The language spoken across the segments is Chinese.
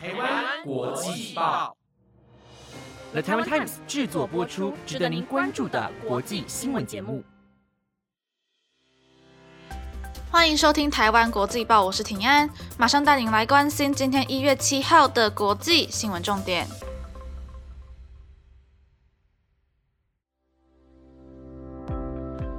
台湾国际报，The Taiwan Times 制作播出，值得您关注的国际新闻节目。欢迎收听台湾国际报，我是庭安，马上带您来关心今天一月七号的国际新闻重点。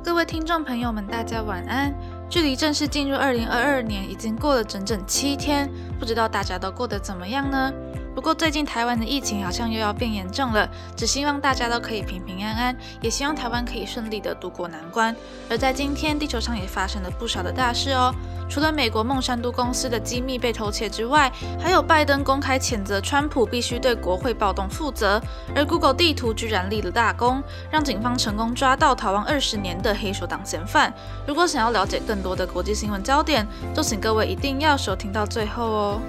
各位听众朋友们，大家晚安。距离正式进入二零二二年已经过了整整七天，不知道大家都过得怎么样呢？不过最近台湾的疫情好像又要变严重了，只希望大家都可以平平安安，也希望台湾可以顺利的度过难关。而在今天，地球上也发生了不少的大事哦。除了美国孟山都公司的机密被偷窃之外，还有拜登公开谴责川普必须对国会暴动负责。而 Google 地图居然立了大功，让警方成功抓到逃亡二十年的黑手党嫌犯。如果想要了解更多的国际新闻焦点，就请各位一定要收听到最后哦。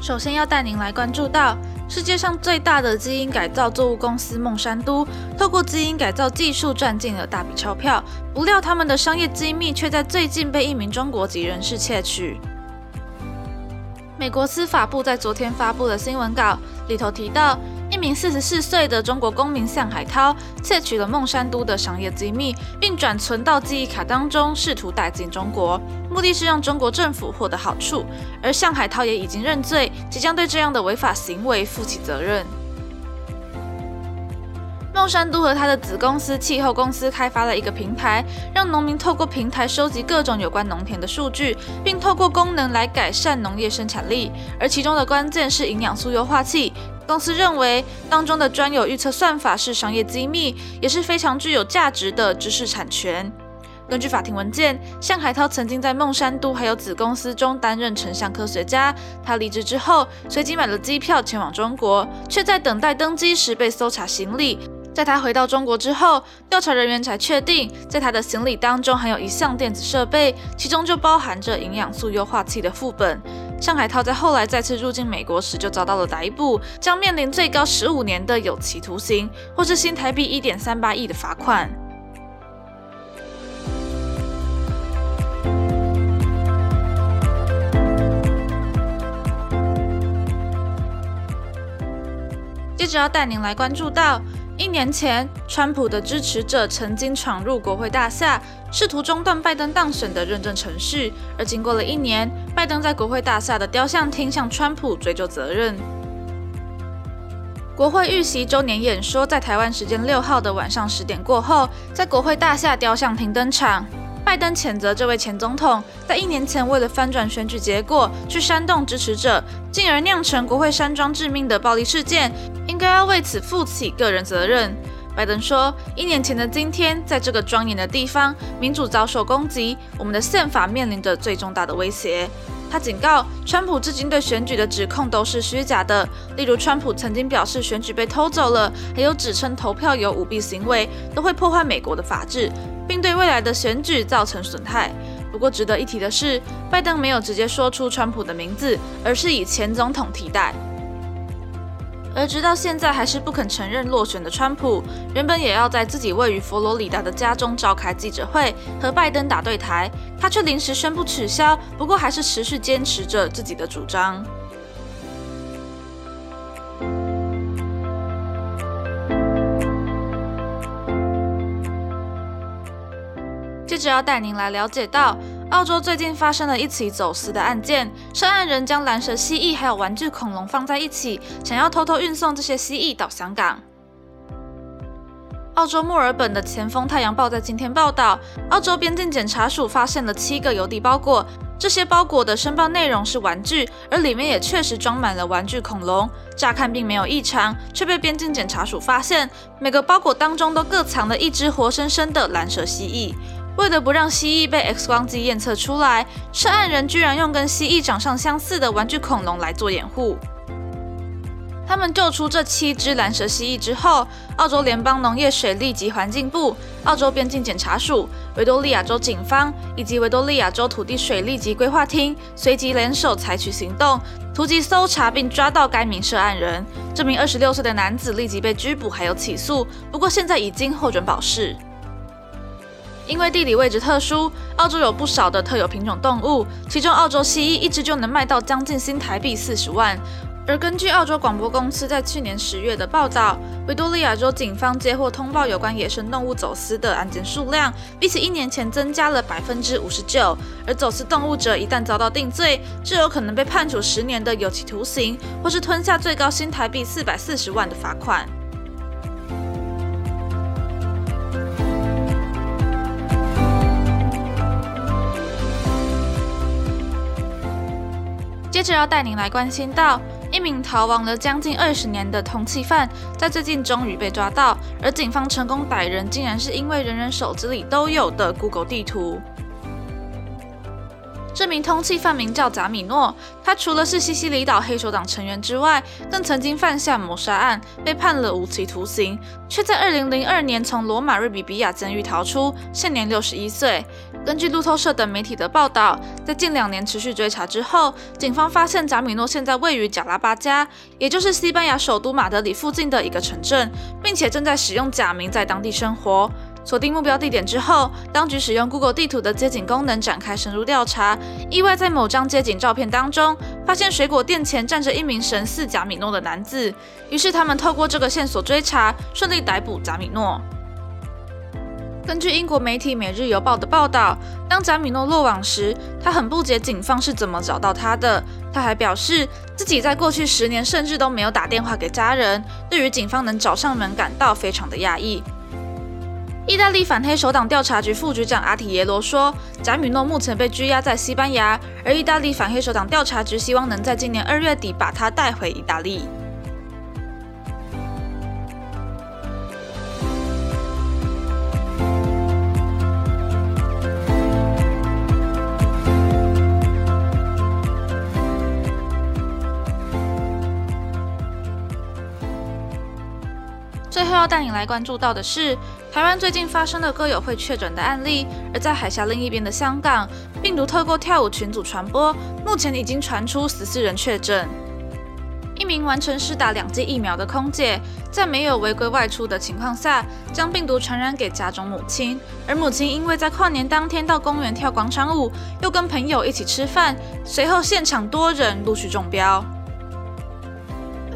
首先要带您来关注到世界上最大的基因改造作物公司孟山都，透过基因改造技术赚进了大笔钞票，不料他们的商业机密却在最近被一名中国籍人士窃取。美国司法部在昨天发布的新闻稿里头提到。名四十四岁的中国公民向海涛窃取了孟山都的商业机密，并转存到记忆卡当中，试图带进中国，目的是让中国政府获得好处。而向海涛也已经认罪，即将对这样的违法行为负起责任。孟山都和他的子公司气候公司开发了一个平台，让农民透过平台收集各种有关农田的数据，并透过功能来改善农业生产力。而其中的关键是营养素优化器。公司认为当中的专有预测算法是商业机密，也是非常具有价值的知识产权。根据法庭文件，向海涛曾经在孟山都还有子公司中担任成像科学家。他离职之后，随即买了机票前往中国，却在等待登机时被搜查行李。在他回到中国之后，调查人员才确定，在他的行李当中含有一项电子设备，其中就包含着营养素优化器的副本。上海涛在后来再次入境美国时就遭到了逮捕，将面临最高十五年的有期徒刑，或是新台币一点三八亿的罚款。接着要带您来关注到。一年前，川普的支持者曾经闯入国会大厦，试图中断拜登当选的认证程序。而经过了一年，拜登在国会大厦的雕像厅向川普追究责任。国会预习周年演说在台湾时间六号的晚上十点过后，在国会大厦雕像厅登场。拜登谴责这位前总统在一年前为了翻转选举结果去煽动支持者，进而酿成国会山庄致命的暴力事件，应该要为此负起个人责任。拜登说：“一年前的今天，在这个庄严的地方，民主遭受攻击，我们的宪法面临着最重大的威胁。”他警告，川普至今对选举的指控都是虚假的，例如川普曾经表示选举被偷走了，还有指称投票有舞弊行为，都会破坏美国的法治。并对未来的选举造成损害。不过，值得一提的是，拜登没有直接说出川普的名字，而是以前总统替代。而直到现在还是不肯承认落选的川普，原本也要在自己位于佛罗里达的家中召开记者会和拜登打对台，他却临时宣布取消。不过，还是持续坚持着自己的主张。着要带您来了解到，澳洲最近发生了一起走私的案件，涉案人将蓝蛇蜥蜴还有玩具恐龙放在一起，想要偷偷运送这些蜥蜴到香港。澳洲墨尔本的前锋太阳报在今天报道，澳洲边境检查署发现了七个邮递包裹，这些包裹的申报内容是玩具，而里面也确实装满了玩具恐龙，乍看并没有异常，却被边境检查署发现，每个包裹当中都各藏了一只活生生的蓝蛇蜥蜴。为了不让蜥蜴被 X 光机验测出来，涉案人居然用跟蜥蜴长相相似的玩具恐龙来做掩护。他们救出这七只蓝蛇蜥蜴之后，澳洲联邦农业水利及环境部、澳洲边境检查署、维多利亚州警方以及维多利亚州土地水利及规划厅随即联手采取行动，突击搜查并抓到该名涉案人。这名二十六岁的男子立即被拘捕，还有起诉，不过现在已经获准保释。因为地理位置特殊，澳洲有不少的特有品种动物，其中澳洲蜥蜴一只就能卖到将近新台币四十万。而根据澳洲广播公司在去年十月的报道，维多利亚州警方接获通报有关野生动物走私的案件数量，比起一年前增加了百分之五十九。而走私动物者一旦遭到定罪，就有可能被判处十年的有期徒刑，或是吞下最高新台币四百四十万的罚款。接着要带您来关心到。一名逃亡了将近二十年的通缉犯，在最近终于被抓到，而警方成功逮人，竟然是因为人人手机里都有的 Google 地图。这名通缉犯名叫贾米诺，他除了是西西里岛黑手党成员之外，更曾经犯下谋杀案，被判了无期徒刑，却在2002年从罗马瑞比比亚监狱逃出，现年61岁。根据路透社等媒体的报道，在近两年持续追查之后，警方发现贾米诺现在位于贾拉巴加，也就是西班牙首都马德里附近的一个城镇，并且正在使用假名在当地生活。锁定目标地点之后，当局使用 Google 地图的街景功能展开深入调查，意外在某张街景照片当中发现水果店前站着一名神似贾米诺的男子。于是他们透过这个线索追查，顺利逮捕贾米诺。根据英国媒体《每日邮报》的报道，当贾米诺落网时，他很不解警方是怎么找到他的。他还表示自己在过去十年甚至都没有打电话给家人，对于警方能找上门感到非常的讶异。意大利反黑手党调查局副局长阿提耶罗说，贾米诺目前被拘押在西班牙，而意大利反黑手党调查局希望能在今年二月底把他带回意大利。要带你来关注到的是，台湾最近发生的歌友会确诊的案例，而在海峡另一边的香港，病毒透过跳舞群组传播，目前已经传出十四人确诊。一名完成施打两剂疫苗的空姐，在没有违规外出的情况下，将病毒传染给家中母亲，而母亲因为在跨年当天到公园跳广场舞，又跟朋友一起吃饭，随后现场多人陆续中标。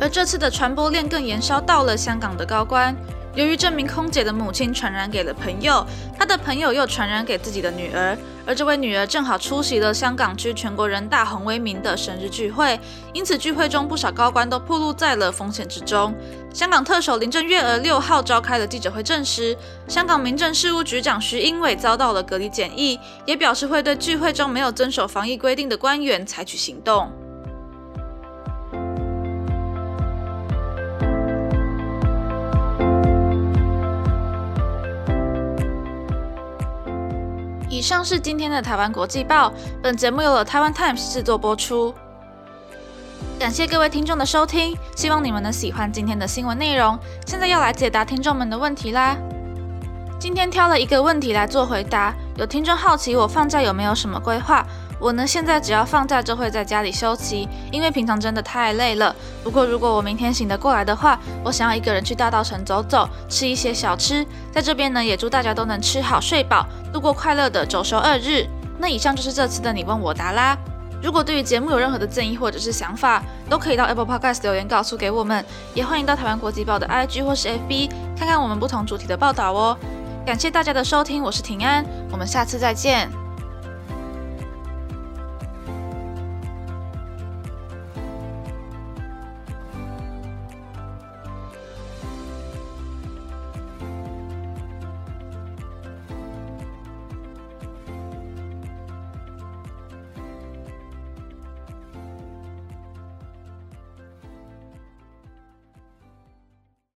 而这次的传播链更延烧到了香港的高官。由于这名空姐的母亲传染给了朋友，她的朋友又传染给自己的女儿，而这位女儿正好出席了香港区全国人大洪为民的生日聚会，因此聚会中不少高官都暴露在了风险之中。香港特首林郑月娥六号召开了记者会，证实香港民政事务局长徐英伟遭到了隔离检疫，也表示会对聚会中没有遵守防疫规定的官员采取行动。以上是今天的台湾国际报，本节目由了台湾 Times 制作播出。感谢各位听众的收听，希望你们能喜欢今天的新闻内容。现在要来解答听众们的问题啦。今天挑了一个问题来做回答，有听众好奇我放假有没有什么规划。我呢，现在只要放假就会在家里休息，因为平常真的太累了。不过如果我明天醒得过来的话，我想要一个人去大稻城走走，吃一些小吃。在这边呢，也祝大家都能吃好睡饱，度过快乐的周休二日。那以上就是这次的你问我答啦。如果对于节目有任何的建议或者是想法，都可以到 Apple Podcast 留言告诉给我们，也欢迎到台湾国际报的 IG 或是 FB 看看我们不同主题的报道哦。感谢大家的收听，我是平安，我们下次再见。